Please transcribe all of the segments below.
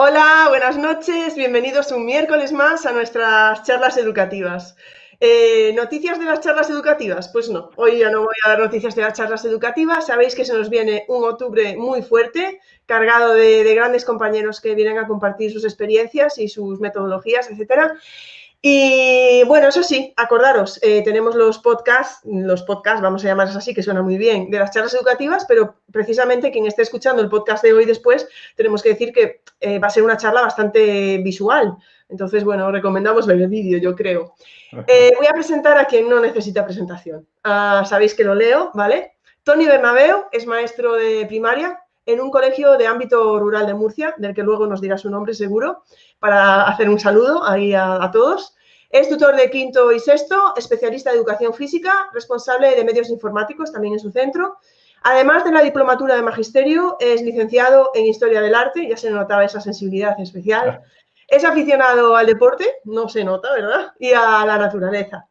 Hola, buenas noches, bienvenidos un miércoles más a nuestras charlas educativas. Eh, ¿Noticias de las charlas educativas? Pues no, hoy ya no voy a dar noticias de las charlas educativas. Sabéis que se nos viene un octubre muy fuerte, cargado de, grandes compañeros que vienen a compartir sus experiencias y sus metodologías, etcétera. Y bueno, eso sí, acordaros, eh, tenemos los podcasts, los podcasts, vamos a llamarlos así, que suena muy bien, de las charlas educativas, pero precisamente quien esté escuchando el podcast de hoy después, tenemos que decir que eh, va a ser una charla bastante visual. Entonces, bueno, recomendamos ver el vídeo, yo creo. Eh, voy a presentar a quien no necesita presentación. Ah, sabéis que lo leo, ¿vale? Tony Bernabeu es maestro de primaria en un colegio de ámbito rural de Murcia, del que luego nos dirá su nombre seguro, para hacer un saludo ahí a, todos. Es tutor de quinto y sexto, especialista de educación física, responsable de medios informáticos también en su centro. Además de la diplomatura de magisterio, es licenciado en historia del arte, ya se notaba esa sensibilidad especial. Es aficionado al deporte, no se nota, ¿verdad? Y a la naturaleza.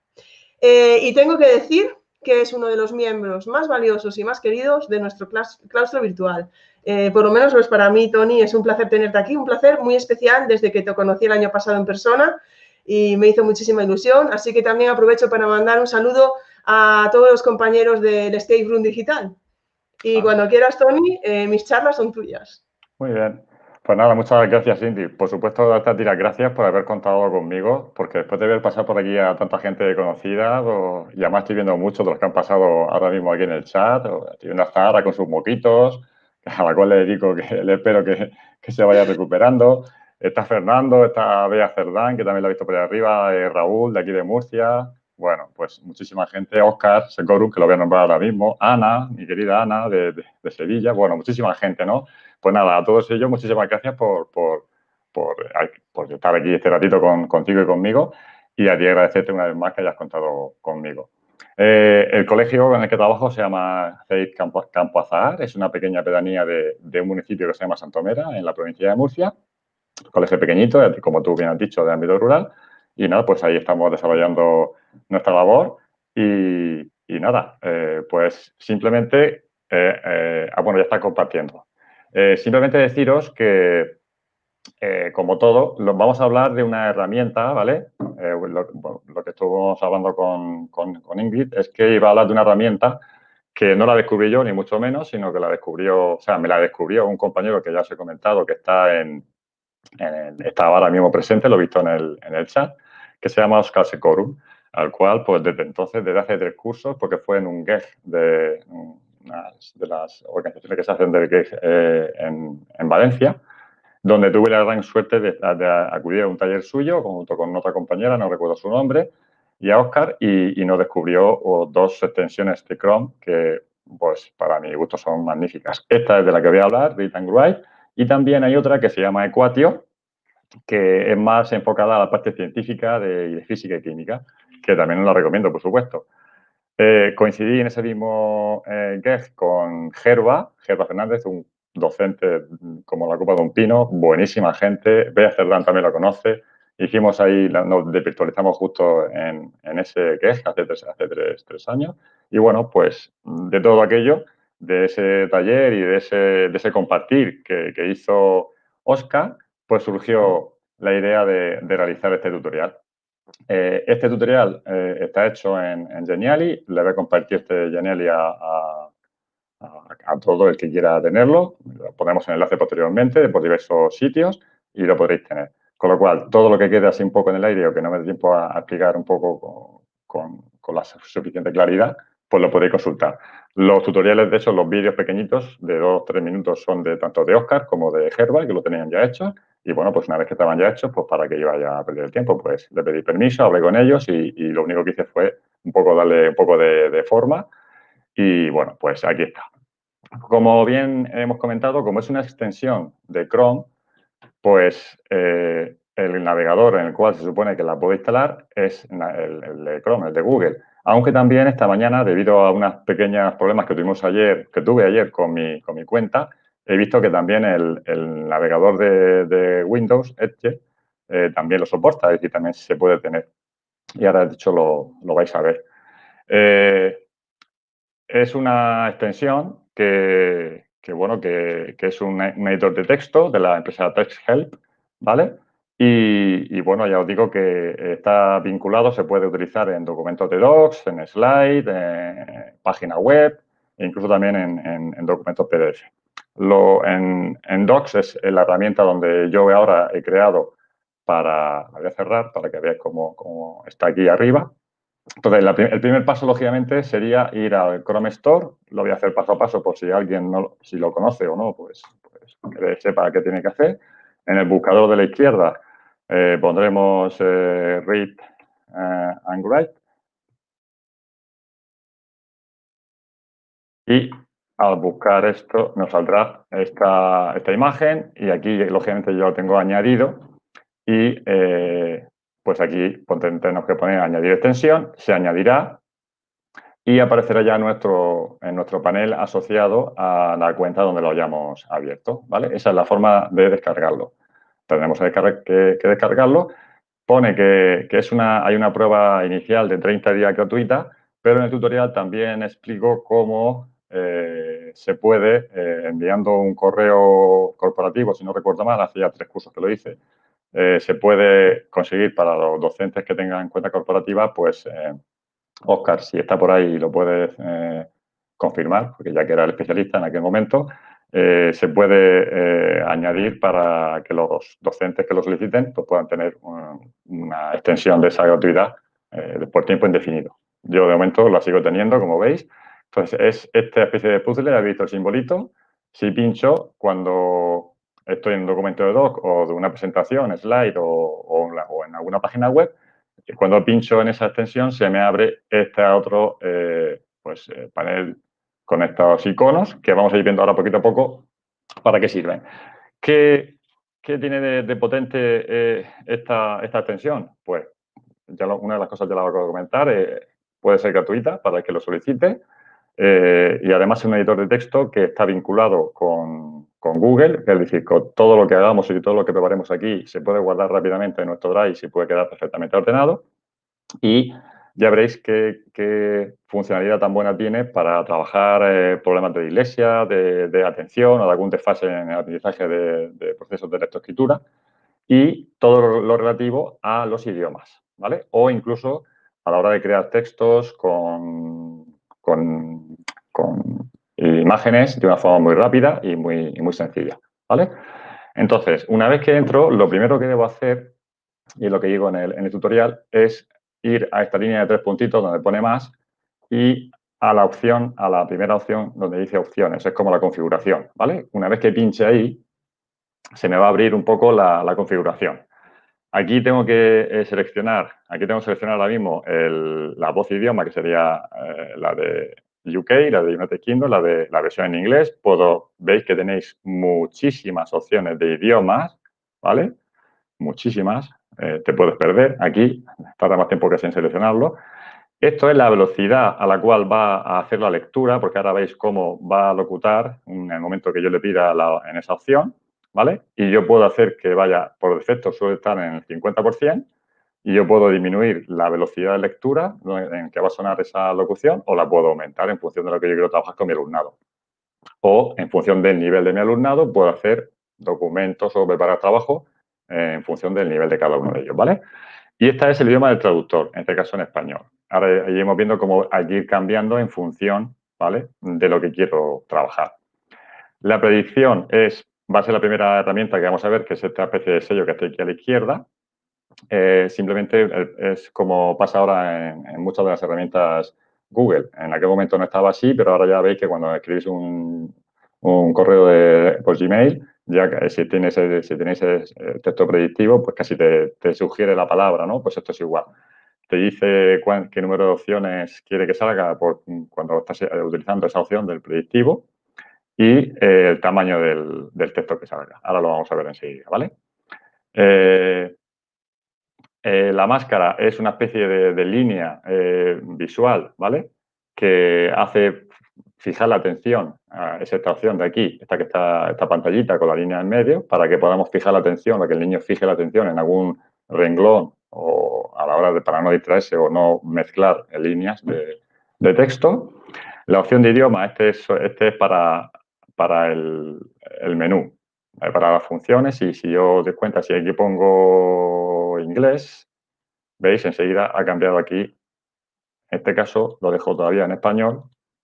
Eh, y tengo que decir que es uno de los miembros más valiosos y más queridos de nuestro claustro virtual. Eh, por lo menos para mí, Tony. Es un placer tenerte aquí, un placer muy especial desde que te conocí el año pasado en persona y me hizo muchísima ilusión. Así que también aprovecho para mandar un saludo a todos los compañeros del Escape Room Digital. Y cuando quieras, Tony, eh, mis charlas son tuyas. Muy bien. Pues nada, muchas gracias, Cindy. Por supuesto, darte a ti las gracias por haber contado conmigo, porque después de haber pasado por aquí a tanta gente conocida, y además estoy viendo muchos de los que han pasado ahora mismo aquí en el chat, estoy viendo a Zara con sus moquitos, a la cual le dedico que le espero que, se vaya recuperando. Está Fernando, está Bea Cerdán, que también lo he visto por ahí arriba, eh, Raúl, de aquí de Murcia. Bueno, pues muchísima gente, Oscar Secorum, que lo voy a nombrar ahora mismo, Ana, mi querida Ana, de, de Sevilla. Bueno, muchísima gente, ¿no? Pues nada, a todos ellos, muchísimas gracias por, estar aquí este ratito contigo y conmigo y a ti agradecerte una vez más que hayas contado conmigo. Eh, el colegio en el que trabajo se llama CEIT Campo, Campo Azahar, es una pequeña pedanía de, un municipio que se llama Santomera, en la provincia de Murcia. Colegio pequeñito, como tú bien has dicho, de ámbito rural. Y nada, pues ahí estamos desarrollando nuestra labor. Y, nada, eh, pues simplemente, eh, ah, bueno, ya está compartiendo. Eh, simplemente deciros que, eh, como todo, vamos a hablar de una herramienta, ¿vale? Eh, lo, que estuvimos hablando con, Ingrid es que iba a hablar de una herramienta que no la descubrí yo, ni mucho menos, sino que la descubrió, o sea, me la descubrió un compañero que ya os he comentado, que está en, está ahora mismo presente, lo he visto en el, en el chat, que se llama Oscar Secorum, al cual, pues desde entonces, desde hace tres cursos, porque fue en un GEG de de las organizaciones que se hacen del eh, en, Valencia, donde tuve la gran suerte de, acudir a un taller suyo junto con otra compañera, no recuerdo su nombre, y a Oscar, y, nos descubrió dos extensiones de Chrome que, pues, para mi gusto son magníficas. Esta es de la que voy a hablar, de Write, y también hay otra que se llama Equatio, que es más enfocada a la parte científica de, de física y química, que también la recomiendo, por supuesto. Eh, coincidí en ese mismo eh, con Gerba, Gerba Fernández, un docente como la copa de un pino, buenísima gente. Bea Cerdán también la conoce. Hicimos ahí, nos virtualizamos justo en, ese GEG hace, tres, años. Y bueno, pues de todo aquello, de ese taller y de ese, de ese compartir que, hizo Oscar, pues surgió la idea de realizar este tutorial. Eh, este tutorial eh, está hecho en, Geniali. Le voy a compartir este Geniali a, todo el que quiera tenerlo. Lo ponemos en enlace posteriormente por diversos sitios y lo podréis tener. Con lo cual, todo lo que quede así un poco en el aire o que no me dé tiempo a, explicar un poco con, la suficiente claridad, pues lo podéis consultar. Los tutoriales, de hecho, los vídeos pequeñitos de dos o tres minutos son de tanto de Oscar como de Gerba, que lo tenían ya hecho. Y bueno, pues una vez que estaban ya hechos, pues para que yo vaya a perder el tiempo, pues le pedí permiso, hablé con ellos y, lo único que hice fue un poco darle un poco de, forma. Y bueno, pues aquí está. Como bien hemos comentado, como es una extensión de Chrome, pues eh, el navegador en el cual se supone que la puedo instalar es el, de Chrome, el de Google. Aunque también esta mañana, debido a unos pequeños problemas que tuvimos ayer, que tuve ayer con mi, con mi cuenta, he visto que también el, navegador de, Windows, Edge, eh, también lo soporta, es decir, también se puede tener. Y ahora, de hecho, lo, vais a ver. Eh, es una extensión que, bueno, que, es un, editor de texto de la empresa TextHelp, ¿vale? Y, bueno, ya os digo que está vinculado, se puede utilizar en documentos de docs, en slide, en página web, e incluso también en, documentos PDF. Lo, en, Docs es la herramienta donde yo ahora he creado para, la voy a cerrar para que veáis cómo está aquí arriba, entonces, el primer paso, lógicamente, sería ir al Chrome Store. Lo voy a hacer paso a paso por si alguien no, si lo conoce o no, pues, pues que sepa qué tiene que hacer. En el buscador de la izquierda eh, pondremos eh, Read eh, and Write. Y al buscar esto nos saldrá esta, esta imagen y aquí, lógicamente, yo lo tengo añadido y pues aquí tenemos que poner añadir extensión, se añadirá y aparecerá ya nuestro, en nuestro panel asociado a la cuenta donde lo hayamos abierto, ¿vale? Esa es la forma de descargarlo. Tendremos que, descargarlo. Pone que, es una, hay una prueba inicial de 30 días gratuita, pero en el tutorial también explico cómo eh, se puede, eh, enviando un correo corporativo, si no recuerdo mal, hace ya tres cursos que lo hice, eh, se puede conseguir para los docentes que tengan cuenta corporativa, pues, Oscar, si está por ahí lo puedes eh, confirmar, porque ya que era el especialista en aquel momento, eh, se puede añadir para que los docentes que lo soliciten pues, puedan tener una extensión de esa gratuidad por tiempo indefinido. Yo de momento la sigo teniendo, como veis. Entonces, es esta especie de puzzle, habéis visto el simbolito. Si pincho, cuando estoy en un documento de doc o de una presentación, slide o, en alguna página web, cuando pincho en esa extensión se me abre este otro eh, pues, eh, panel con estos iconos que vamos a ir viendo ahora poquito a poco para qué sirven. ¿Qué, tiene de, potente eh, esta, esta, extensión? Pues ya una de las cosas ya la voy a comentar, puede ser gratuita para el que lo solicite y además es un editor de texto que está vinculado con, con Google, es decir, con todo lo que hagamos y todo lo que preparemos aquí se puede guardar rápidamente en nuestro Drive y se puede quedar perfectamente ordenado. Y ya veréis qué, funcionalidad tan buena tiene para trabajar eh, problemas de iglesia, de, atención o de algún desfase en el aprendizaje de, procesos de lectoescritura y todo lo, relativo a los idiomas, ¿vale? O incluso a la hora de crear textos con, con imágenes de una forma muy rápida y muy, muy sencilla, ¿vale? Entonces, una vez que entro, lo primero que debo hacer, y es lo que digo en el, en el tutorial, es ir a esta línea de tres puntitos donde pone más y a la opción, a la primera opción donde dice opciones, es como la configuración, ¿vale? Una vez que pinche ahí, se me va a abrir un poco la, configuración. Aquí tengo que eh, seleccionar, aquí tengo que seleccionar ahora mismo la voz idioma, que sería eh, la de UK, la de United Kingdom, la de la versión en inglés. Puedo, veis que tenéis muchísimas opciones de idiomas, ¿vale? Muchísimas. Eh, te puedes perder. Aquí tarda más tiempo que en seleccionarlo. Esto es la velocidad a la cual va a hacer la lectura, porque ahora veis cómo va a locutar en el momento que yo le pida en esa opción, ¿vale? Y yo puedo hacer que vaya, por defecto suele estar en el 50%, y yo puedo disminuir la velocidad de lectura en que va a sonar esa locución o la puedo aumentar en función de lo que yo quiero trabajar con mi alumnado. O en función del nivel de mi alumnado puedo hacer documentos o preparar trabajo eh, en función del nivel de cada uno de ellos, ¿vale? Y este es el idioma del traductor, en este caso en español. Ahora ahí hemos viendo cómo hay que ir cambiando en función, ¿vale? De lo que quiero trabajar. La predicción es, va a ser la primera herramienta que vamos a ver, que es esta especie de sello que está aquí a la izquierda, eh, simplemente eh, es como pasa ahora en, muchas de las herramientas Google. En aquel momento no estaba así, pero ahora ya veis que cuando escribís un, correo de, por Gmail, ya si tienes, si tenéis el texto predictivo, pues casi te, sugiere la palabra, ¿no? Pues esto es igual. Te dice qué número de opciones quiere que salga por, cuando estás eh, utilizando esa opción del predictivo y eh, el tamaño del, texto que salga. Ahora lo vamos a ver enseguida, ¿vale? Eh, eh, la máscara es una especie de, línea visual, ¿vale? Que hace fijar la atención a esa opción de aquí, esta que está, esta pantallita con la línea en medio, para que podamos fijar la atención, para que el niño fije la atención en algún renglón o a la hora de, para no distraerse o no mezclar líneas de, de texto. La opción de idioma, este es, este es para, para el, menú, para las funciones. Y si yo doy cuenta, si aquí pongo inglés, veis, enseguida ha cambiado aquí. En este caso lo dejo todavía en español,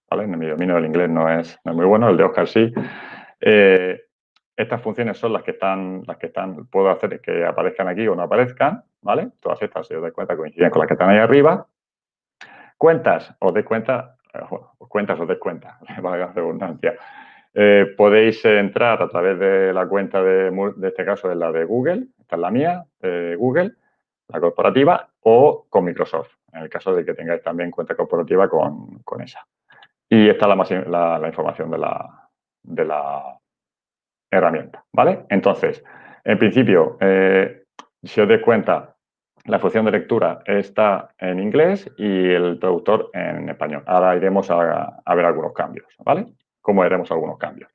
¿vale? Mi dominio del inglés no es, muy bueno, el de Oscar sí. Eh, estas funciones son las que están, las que están, puedo hacer que aparezcan aquí o no aparezcan, ¿vale? Todas estas, si os dais cuenta, coinciden con las que están ahí arriba. Cuentas, os dais cuenta, eh, cuentas os dais cuenta, valga la redundancia. Eh, podéis entrar a través de la cuenta de, este caso, es la de Google, esta es la mía, de Google, la corporativa, o con Microsoft, en el caso de que tengáis también cuenta corporativa con, esa. Y esta es la, información de la, de la, herramienta, ¿vale? Entonces, en principio, eh, si os dais cuenta, la función de lectura está en inglés y el traductor en español. Ahora iremos a, a ver algunos cambios, ¿vale? Cómo haremos algunos cambios.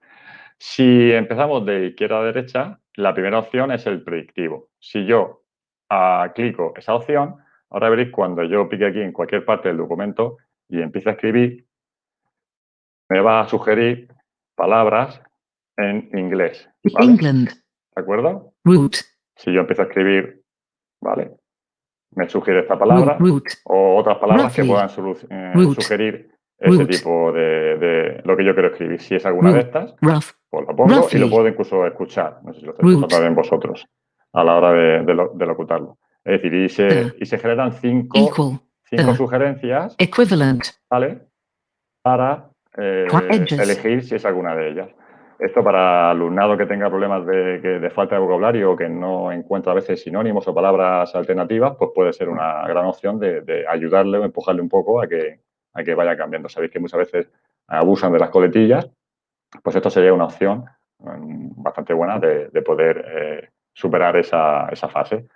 Si empezamos de izquierda a derecha, la primera opción es el predictivo. Si yo ah, clico esa opción, ahora veréis cuando yo pique aquí en cualquier parte del documento y empiece a escribir, me va a sugerir palabras en inglés. England. ¿De acuerdo? Root. Si yo empiezo a escribir, ¿vale? Me sugiere esta palabra o otras palabras que puedan eh, sugerir ese tipo de, lo que yo quiero escribir. Si es alguna de estas, pues lo pongo y lo puedo incluso escuchar. No sé si lo estáis escuchando en vosotros a la hora de, de, locutarlo. Es decir, y se, y se generan cinco, cinco sugerencias ¿vale? para eh, elegir si es alguna de ellas. Esto para alumnado que tenga problemas de, de, falta de vocabulario o que no encuentra a veces sinónimos o palabras alternativas, pues puede ser una gran opción de, de ayudarle o empujarle un poco a que, a que vaya cambiando. Sabéis que muchas veces abusan de las coletillas, pues esto sería una opción mm, bastante buena de, poder eh, superar esa, fase.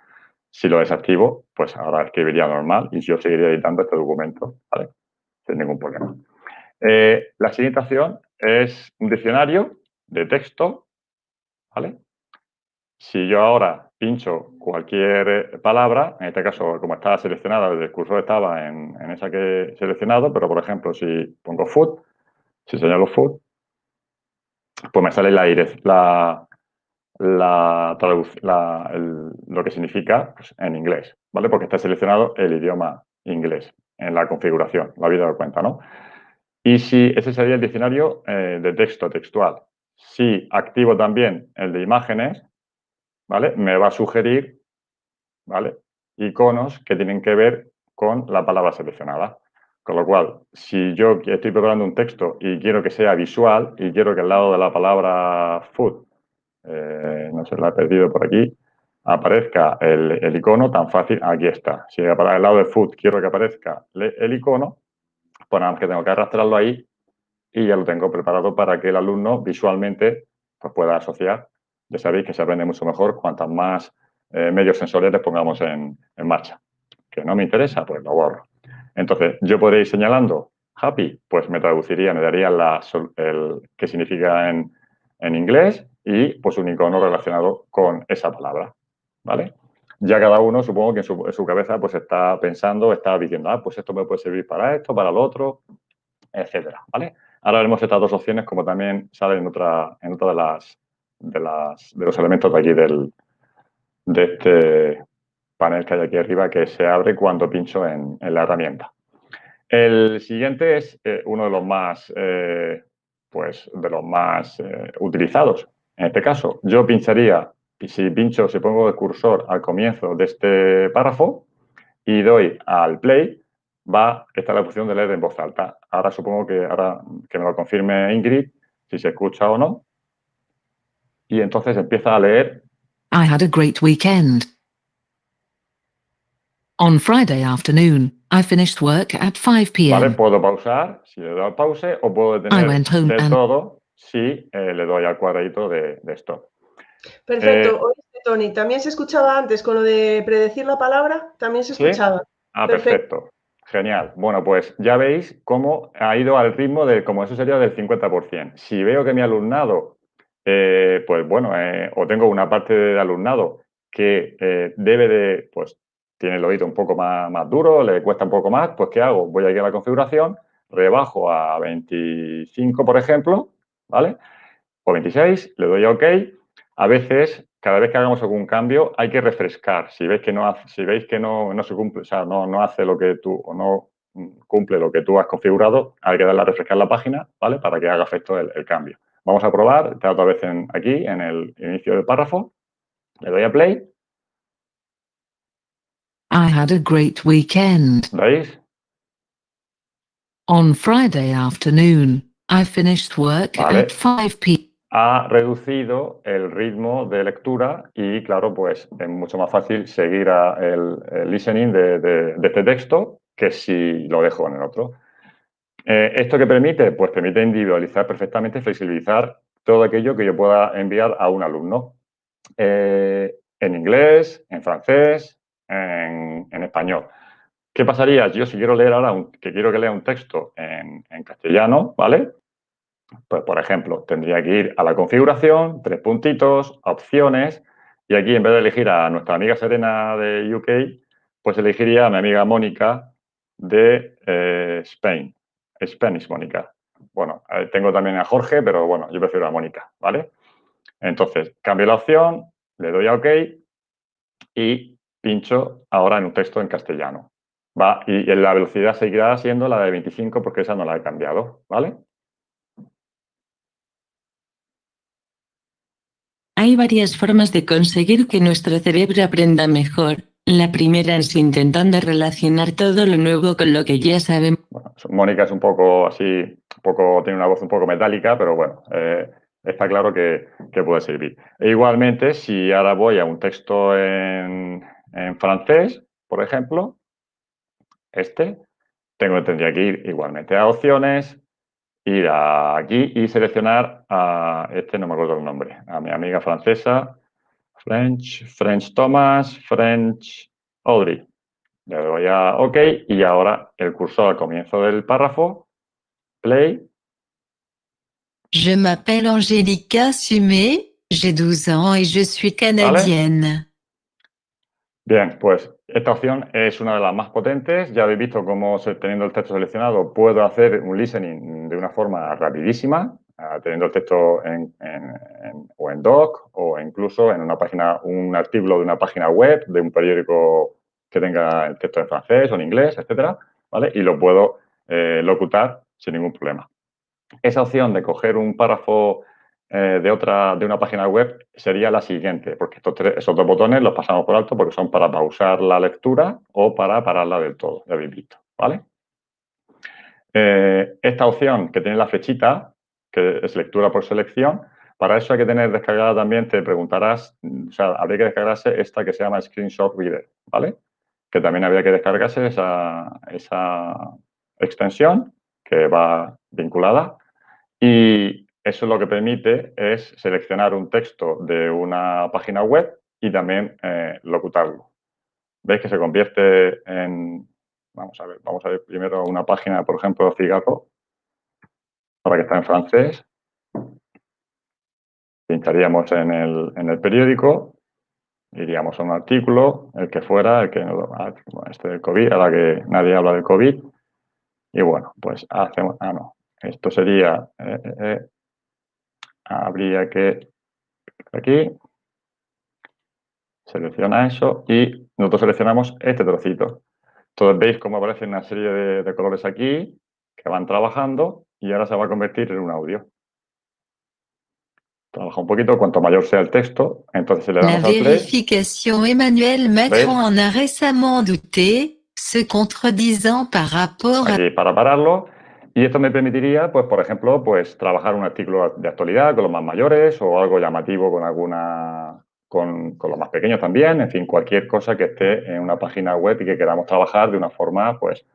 Si lo desactivo, pues ahora escribiría normal y yo seguiría editando este documento, ¿vale? Sin ningún problema. Eh, la siguiente opción es un diccionario de texto, ¿vale? Si yo ahora pincho cualquier eh, palabra, en este caso, como estaba seleccionada, el cursor estaba en, esa que he seleccionado, pero por ejemplo, si pongo food, si señalo food, pues me sale la, la, la, lo que significa pues, en inglés, ¿vale? Porque está seleccionado el idioma inglés en la configuración, lo habéis dado cuenta, ¿no? Y si ese sería el diccionario eh, de texto textual. Si activo también el de imágenes, ¿vale? Me va a sugerir, ¿vale? Iconos que tienen que ver con la palabra seleccionada. Con lo cual, si yo estoy preparando un texto y quiero que sea visual y quiero que al lado de la palabra food, eh, no se la he perdido por aquí, aparezca el, icono tan fácil, aquí está. Si para el lado de food quiero que aparezca el icono, pues nada más que tengo que arrastrarlo ahí y ya lo tengo preparado para que el alumno visualmente pues, pueda asociar ya sabéis que se aprende mucho mejor cuantas más eh, medios sensoriales pongamos en, marcha. ¿Que no me interesa? Pues lo borro. Entonces, yo podría ir señalando happy, pues me traduciría, me daría el qué significa en, inglés y pues un icono relacionado con esa palabra, ¿vale? Ya cada uno, supongo que en su, cabeza pues está pensando, está diciendo, ah, pues esto me puede servir para esto, para lo otro, etcétera, ¿vale? Ahora veremos estas dos opciones como también salen en otra, en otra de las de, las, de los elementos de aquí del, de este panel que hay aquí arriba que se abre cuando pincho en, la herramienta. El siguiente es eh, uno de los más, eh, pues, de los más eh, utilizados. En este caso, yo pincharía, y si pincho, si pongo el cursor al comienzo de este párrafo y doy al play, va, está la opción de leer en voz alta. Ahora supongo que ahora que me lo confirme Ingrid, si se escucha o no y entonces empieza a leer. I had a great weekend. On Friday afternoon, I finished work at 5 p.m. Vale, puedo pausar, si le doy pause, o puedo detener I went home and... todo si eh, le doy al cuadradito de, stop. Perfecto. Eh, Oye, Tony, también se escuchaba antes con lo de predecir la palabra, también se escuchaba. Ah, perfecto. Genial. Bueno, pues ya veis cómo ha ido al ritmo de, como eso sería del 50%. Si veo que mi alumnado, eh, pues bueno, o tengo una parte del alumnado que debe de, pues tiene el oído un poco más, más duro, le cuesta un poco más, pues ¿qué hago? Voy aquí a la configuración, rebajo a 25, por ejemplo, ¿vale? O 26, le doy a OK. A veces, cada vez que hagamos algún cambio, hay que refrescar. Si veis que no, hace, si veis que no, no se cumple, o sea, no, no hace lo que tú, o no cumple lo que tú has configurado, hay que darle a refrescar la página, ¿vale? Para que haga efecto el, cambio. Vamos a probar, está otra vez en, aquí, en el inicio del párrafo. Le doy a play. I had a great weekend. ¿Veis? On Friday afternoon, I finished work at 5 p. Ha reducido el ritmo de lectura y, claro, pues es mucho más fácil seguir el, listening de, este texto que si lo dejo en el otro. Eh, ¿Esto qué permite? Pues permite individualizar perfectamente, flexibilizar todo aquello que yo pueda enviar a un alumno. Eh, en inglés, en francés, en, español. ¿Qué pasaría? Yo si quiero leer ahora, un, que quiero que lea un texto en, castellano, ¿vale? Pues, por ejemplo, tendría que ir a la configuración, tres puntitos, opciones, y aquí en vez de elegir a nuestra amiga Serena de UK, pues elegiría a mi amiga Mónica de eh, Spain, Spanish Mónica. Bueno, eh, tengo también a Jorge, pero bueno, yo prefiero a Mónica, ¿vale? Entonces, cambio la opción, le doy a OK y pincho ahora en un texto en castellano. Va, y, la velocidad seguirá siendo la de 25 porque esa no la he cambiado, ¿vale? Hay varias formas de conseguir que nuestro cerebro aprenda mejor. La primera es intentando relacionar todo lo nuevo con lo que ya sabemos. Mónica es un poco así, un poco, tiene una voz un poco metálica, pero bueno, eh, está claro que, puede servir. E igualmente, si ahora voy a un texto en, en francés, por ejemplo, este, tengo, tendría que ir igualmente a opciones, ir aquí y seleccionar a este, no me acuerdo el nombre, a mi amiga francesa, French, French Thomas, French Audrey. Le doy a OK y ahora el cursor al comienzo del párrafo, play. Je m'appelle Angélica Sumé, j'ai 12 ans et je suis canadienne. Bien, pues esta opción es una de las más potentes. Ya habéis visto cómo teniendo el texto seleccionado puedo hacer un listening de una forma rapidísima, teniendo el texto en, o en doc o incluso en una página, un artículo de una página web, de un periódico que tenga el texto en francés o en inglés, etcétera, ¿vale? Y lo puedo eh, locutar sin ningún problema. Esa opción de coger un párrafo eh, de, otra, de una página web sería la siguiente, porque estos esos dos botones los pasamos por alto porque son para pausar la lectura o para pararla del todo, ya habéis visto, ¿vale? Eh, esta opción que tiene la flechita, que es lectura por selección, para eso hay que tener descargada también, te preguntarás, o sea, habría que descargarse esta que se llama Screenshot Reader, ¿vale? Que también habría que descargarse esa, esa extensión que va vinculada. Y eso lo que permite es seleccionar un texto de una página web y también eh, locutarlo. Veis que se convierte en, vamos a ver, vamos a ver primero una página, por ejemplo, cigarro, para que está en francés. Pincharíamos en el, en el periódico, iríamos a un artículo, el que fuera, el que ah, este del COVID, ahora que nadie habla del COVID. Y bueno, pues hacemos, ah, no, esto sería eh, eh, habría que aquí, selecciona eso y nosotros seleccionamos este trocito. Entonces veis cómo aparece una serie de, colores aquí que van trabajando y ahora se va a convertir en un audio. Trabaja un poquito, cuanto mayor sea el texto, entonces le damos La vérification Emmanuel Macron en a récemment douté, se contredisant par rapport Aquí, para pararlo, y esto me permitiría, pues, por ejemplo, pues trabajar un artículo de actualidad con los más mayores o algo llamativo con alguna, con, los más pequeños también, en fin, cualquier cosa que esté en una página web y que queramos trabajar de una forma, pues,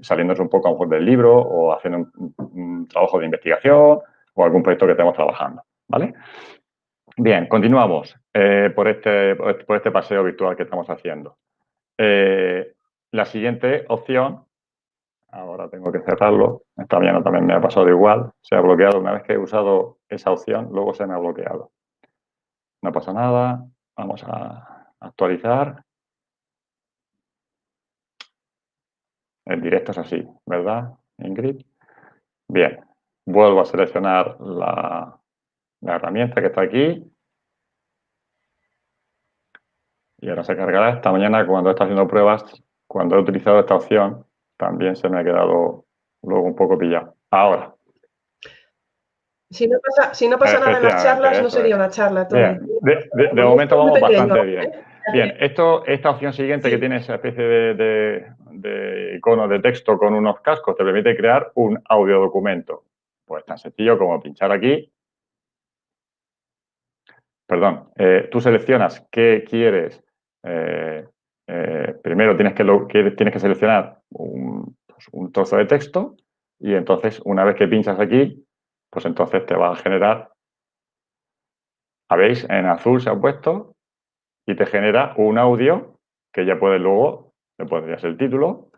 saliéndose un poco a lo mejor del libro o haciendo un, trabajo de investigación, o algún proyecto que estemos trabajando, ¿vale? Bien, continuamos eh, por, este, por este paseo virtual que estamos haciendo. Eh, la siguiente opción, ahora tengo que cerrarlo, esta mañana también me ha pasado igual, se ha bloqueado una vez que he usado esa opción, luego se me ha bloqueado. No pasa nada, vamos a actualizar. El directo es así, ¿verdad, Ingrid? Bien, vuelvo a seleccionar la, la herramienta que está aquí. Y ahora se cargará. Esta mañana cuando está haciendo pruebas, cuando he utilizado esta opción, también se me ha quedado luego un poco pillado. Ahora. Si no pasa, si no pasa nada en las charlas, no sería una charla. Bien. De, momento vamos bastante bien. ¿eh? Bien, esto, esta opción siguiente que tiene esa especie de, de, icono de texto con unos cascos te permite crear un audio documento. Pues tan sencillo como pinchar aquí perdón, eh, tú seleccionas qué quieres. Eh, eh, primero tienes que, tienes que seleccionar pues, un, trozo de texto y entonces una vez que pinchas aquí, pues entonces te va a generar, ¿veis? En azul se ha puesto y te genera un audio que ya puedes luego, pondrías el título,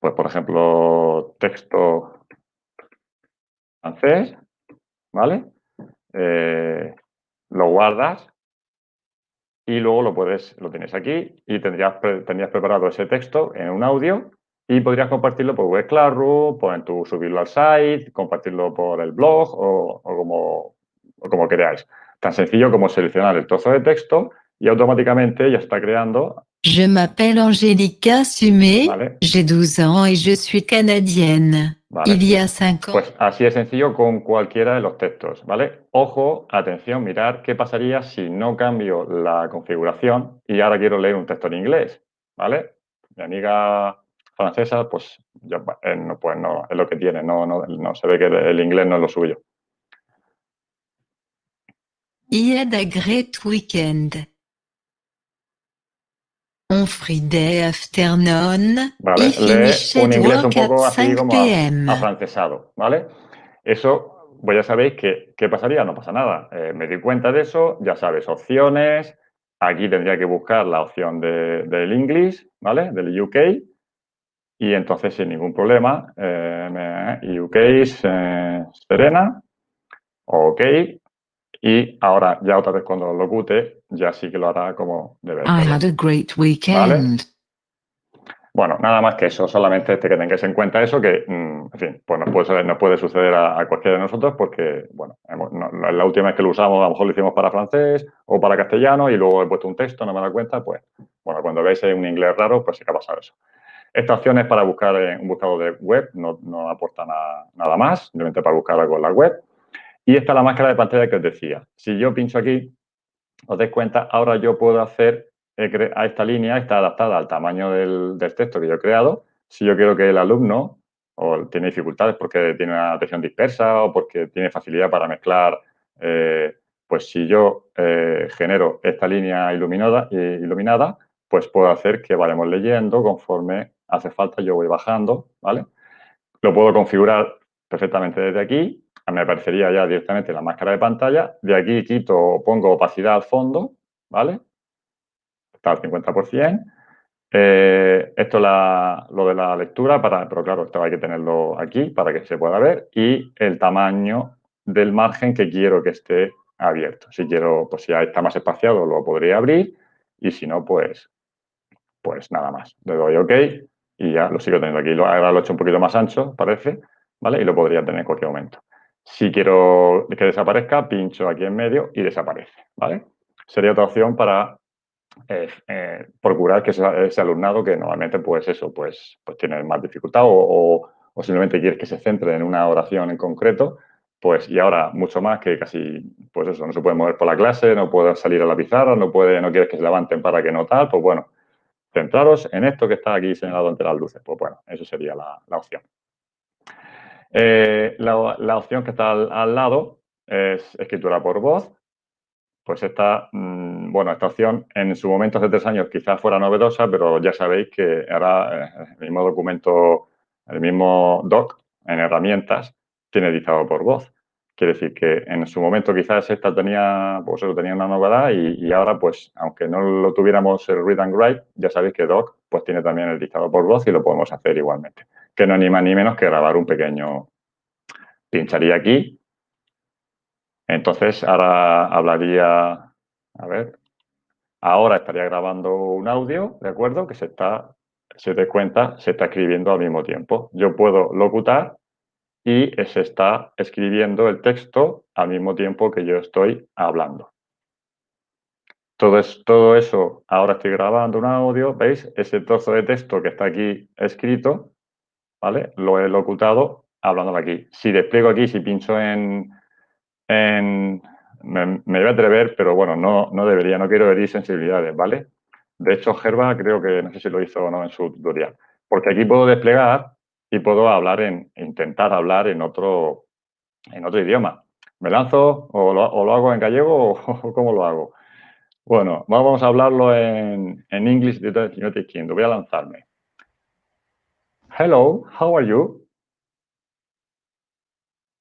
pues por ejemplo, texto francés, ¿vale? lo guardas y luego lo puedes, lo tienes aquí y tendrías, tendrías preparado ese texto en un audio y podrías compartirlo por Web Classroom, por tu, subirlo al site, compartirlo por el blog o, como, o como queráis. Tan sencillo como seleccionar el trozo de texto y automáticamente ya está creando. Je m'appelle Angélica Sumé, j'ai 12 ans et je suis canadienne. Il y a 5 ans. Pues así de sencillo con cualquiera de los textos, ¿vale? Ojo, atención, mirar qué pasaría si no cambio la configuración y ahora quiero leer un texto en inglés, ¿vale? Mi amiga francesa, pues, eh, no, pues no, es lo que tiene, no, no, no se ve que el inglés no es lo suyo. Il y a de great weekend. On Friday afternoon. Vale, lee un inglés un poco así como afrancesado, ¿vale? Eso, pues ya sabéis que, ¿qué pasaría? No pasa nada. Eh, me di cuenta de eso, ya sabes, opciones. Aquí tendría que buscar la opción de, del English, ¿vale? Del UK. Y entonces, sin ningún problema, eh, UK eh, Serena, OK, y ahora, ya otra vez cuando lo locute, ya sí que lo hará como debe I had a great weekend. Bueno, nada más que eso, solamente este que tengáis en cuenta eso, que, mm, en fin, pues nos puede, puede suceder a, cualquiera de nosotros porque, bueno, la última vez que lo usamos, a lo mejor lo hicimos para francés o para castellano y luego he puesto un texto, no me da cuenta, pues, bueno, cuando veis un inglés raro, pues sí que ha pasado eso. Esta opción es para buscar en un buscador de web, no, no aporta nada más, simplemente para buscar algo en la web. Y esta es la máscara de pantalla que os decía. Si yo pincho aquí, os dais cuenta, ahora yo puedo hacer a esta línea, está adaptada al tamaño del, texto que yo he creado. Si yo quiero que el alumno o tiene dificultades porque tiene una atención dispersa o porque tiene facilidad para mezclar, eh, pues si yo eh, genero esta línea iluminada, iluminada, pues puedo hacer que vayamos leyendo conforme hace falta, yo voy bajando, ¿vale? Lo puedo configurar perfectamente desde aquí me aparecería ya directamente la máscara de pantalla. De aquí quito, pongo opacidad al fondo, ¿vale? Está al 50%. Eh, esto es lo de la lectura, para, pero claro, esto hay que tenerlo aquí para que se pueda ver. Y el tamaño del margen que quiero que esté abierto. Si quiero, pues si ya está más espaciado, lo podría abrir. Y si no, pues, pues nada más. Le doy OK y ya lo sigo teniendo aquí. Ahora lo he hecho un poquito más ancho, parece, ¿vale? Y lo podría tener en cualquier momento. Si quiero que desaparezca, pincho aquí en medio y desaparece, ¿vale? Sería otra opción para eh, eh, procurar que ese, alumnado que normalmente, pues eso, pues, pues tiene más dificultad o, simplemente quieres que se centre en una oración en concreto, pues y ahora mucho más que casi, pues eso, no se puede mover por la clase, no puede salir a la pizarra, no puede, no quieres que se levanten para que no tal, pues bueno, centraros en esto que está aquí señalado entre las luces. Pues bueno, eso sería la opción. Eh, la, opción que está al, lado es escritura por voz. Pues esta, mm, bueno, esta opción en su momento hace tres años quizás fuera novedosa, pero ya sabéis que ahora eh, el mismo documento, el mismo doc en herramientas tiene editado por voz. Quiere decir que en su momento quizás esta tenía, pues eso, tenía una novedad y, ahora, pues, aunque no lo tuviéramos el read and write, ya sabéis que Doc, pues tiene también el dictado por voz y lo podemos hacer igualmente. Que no ni más ni menos que grabar un pequeño... Pincharía aquí. Entonces, ahora hablaría... A ver. Ahora estaría grabando un audio, ¿de acuerdo? Que se está, se te cuenta, se está escribiendo al mismo tiempo. Yo puedo locutar y se está escribiendo el texto al mismo tiempo que yo estoy hablando. Todo, es, todo eso, ahora estoy grabando un audio, ¿veis? Ese trozo de texto que está aquí escrito, ¿vale? Lo he locutado hablando aquí. Si despliego aquí, si pincho en... en me, voy a atrever, pero bueno, no, no debería, no quiero herir sensibilidades, ¿vale? De hecho, Gerba creo que, no sé si lo hizo o no en su tutorial, porque aquí puedo desplegar y puedo hablar en, intentar hablar en otro, en otro idioma. ¿Me lanzo o lo, hago en gallego o, cómo lo hago? Bueno, vamos a hablarlo en, en English United Kingdom. Voy a lanzarme. Hello, how are you?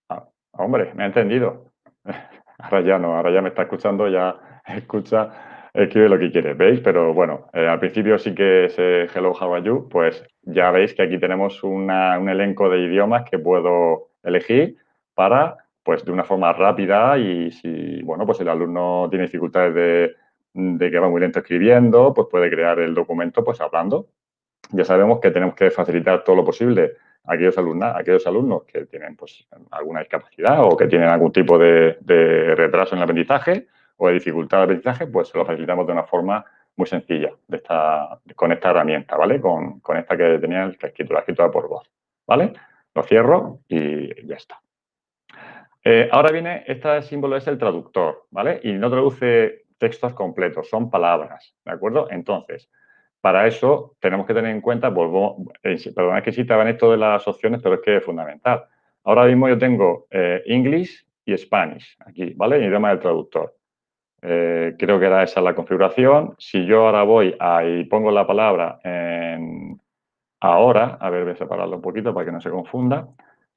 Ah, hombre, me ha entendido. Ahora ya no, ahora ya me está escuchando, ya escucha escribe lo que quiere, ¿veis? Pero bueno, eh, al principio sí que es Hello, how are you, pues ya veis que aquí tenemos un elenco de idiomas que puedo elegir para, pues de una forma rápida y si, bueno, pues el alumno tiene dificultades de, de que va muy lento escribiendo, pues puede crear el documento pues hablando. Ya sabemos que tenemos que facilitar todo lo posible a aquellos, alumnos, aquellos alumnos que tienen pues alguna discapacidad o que tienen algún tipo de, retraso en el aprendizaje, o de dificultad de aprendizaje, pues se lo facilitamos de una forma muy sencilla de esta, con esta herramienta, ¿vale? Con, esta que tenía el escritura, la escritura por voz, ¿vale? Lo cierro y ya está. Eh, ahora viene, este símbolo es el traductor, ¿vale? Y no traduce textos completos, son palabras, ¿de acuerdo? Entonces, para eso tenemos que tener en cuenta, pues, eh, perdón, que sí estaban esto de las opciones, pero es que es fundamental. Ahora mismo yo tengo eh, English y Spanish aquí, ¿vale? En idioma del traductor. Eh, creo que era esa la configuración. Si yo ahora voy y pongo la palabra en ahora, a ver, voy a separarlo un poquito para que no se confunda.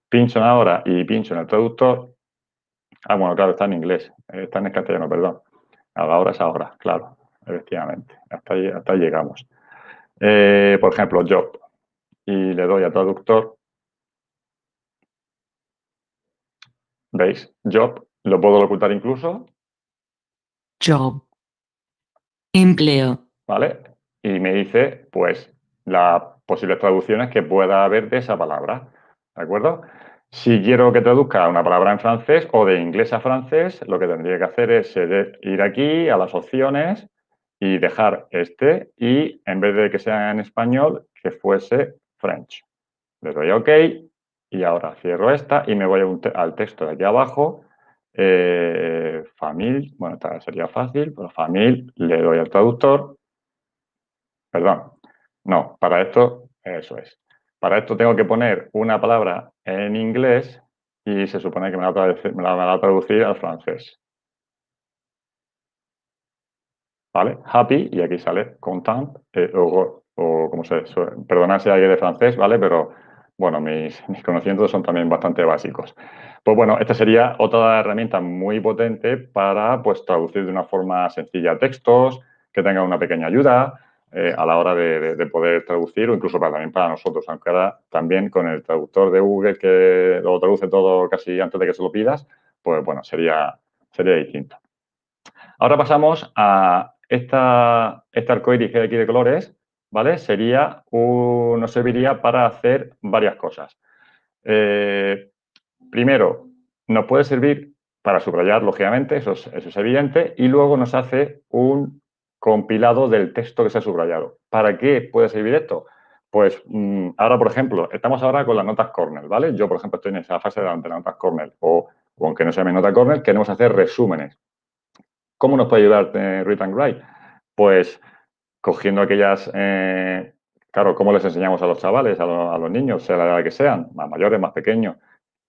Pincho en ahora y pincho en el traductor. Ah, bueno, claro, está en inglés. Está en castellano, perdón. Ahora es ahora, claro, efectivamente. Hasta ahí, hasta llegamos. Eh, por ejemplo, job. Y le doy a traductor. ¿Veis? Job. Lo puedo locutar incluso Job. Empleo. ¿Vale? Y me dice, pues, las posibles traducciones que pueda haber de esa palabra. ¿De acuerdo? Si quiero que traduzca una palabra en francés o de inglés a francés, lo que tendría que hacer es ir aquí a las opciones y dejar este y en vez de que sea en español, que fuese French. Le doy OK y ahora cierro esta y me voy al texto de aquí abajo eh, famil, bueno, esta sería fácil, pero famil, le doy al traductor. Perdón, no, para esto, eso es. Para esto tengo que poner una palabra en inglés y se supone que me la va a traducir, al francés. ¿Vale? Happy, y aquí sale content, eh, o, o, como se, perdonad si hay de francés, ¿vale? Pero bueno, mis, conocimientos son también bastante básicos. Pues bueno, esta sería otra herramienta muy potente para pues, traducir de una forma sencilla textos, que tenga una pequeña ayuda eh, a la hora de, poder traducir o incluso también para nosotros, aunque ahora también con el traductor de Google que lo traduce todo casi antes de que se lo pidas, pues bueno, sería, sería distinto. Ahora pasamos a esta, este arcoíris que hay aquí de colores, ¿vale? Sería nos serviría para hacer varias cosas. Eh, primero, nos puede servir para subrayar, lógicamente, eso es, evidente, y luego nos hace un compilado del texto que se ha subrayado. ¿Para qué puede servir esto? Pues mm, ahora, por ejemplo, estamos ahora con las notas corner, ¿vale? Yo, por ejemplo, estoy en esa fase de las notas corner, o, aunque no se llame nota corner, queremos hacer resúmenes. ¿Cómo nos puede ayudar eh, Read and Write? Pues cogiendo aquellas, eh, claro, ¿cómo les enseñamos a los chavales, a, los niños, sea la edad que sean, más mayores, más pequeños?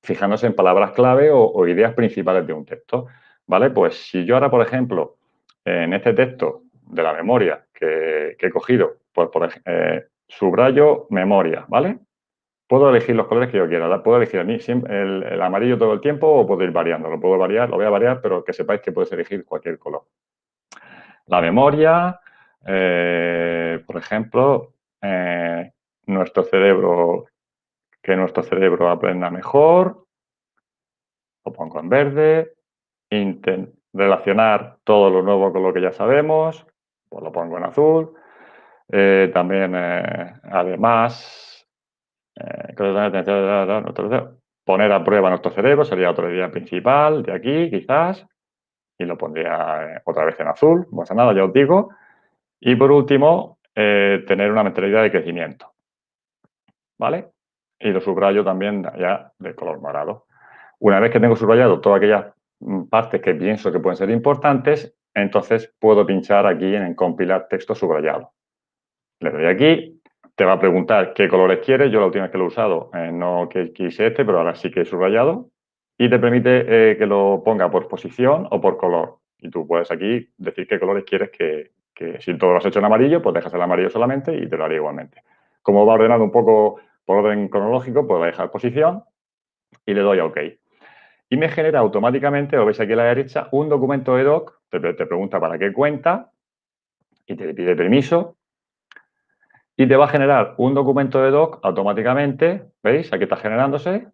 Fijándose en palabras clave o, ideas principales de un texto, ¿vale? Pues si yo ahora, por ejemplo, en este texto de la memoria que, he cogido, pues por eh, subrayo memoria, ¿vale? Puedo elegir los colores que yo quiera. Puedo elegir el, el, amarillo todo el tiempo o puedo ir variando. Lo puedo variar, lo voy a variar, pero que sepáis que puedes elegir cualquier color. La memoria, eh, por ejemplo, eh, nuestro cerebro, que nuestro cerebro aprenda mejor, lo pongo en verde, relacionar todo lo nuevo con lo que ya sabemos, pues lo pongo en azul. Eh, también, además, poner a prueba nuestro cerebro sería otra idea principal de aquí, quizás, y lo pondría otra vez en azul, no pasa nada, ya os digo. Y por último, eh, tener una mentalidad de crecimiento. ¿Vale? Y lo subrayo también ya de color morado. Una vez que tengo subrayado todas aquellas mm, partes que pienso que pueden ser importantes, entonces puedo pinchar aquí en compilar texto subrayado. Le doy aquí, te va a preguntar qué colores quieres. Yo la última vez que lo he usado eh, no que quise este, pero ahora sí que he subrayado. Y te permite eh, que lo ponga por posición o por color. Y tú puedes aquí decir qué colores quieres que, que si todo lo has hecho en amarillo, pues dejas el amarillo solamente y te lo haría igualmente. Como va ordenado un poco por orden cronológico, pues voy a dejar posición y le doy a OK. Y me genera automáticamente, lo veis aquí a la derecha, un documento de doc, te, te pregunta para qué cuenta y te pide permiso. Y te va a generar un documento de doc automáticamente, ¿veis? Aquí está generándose,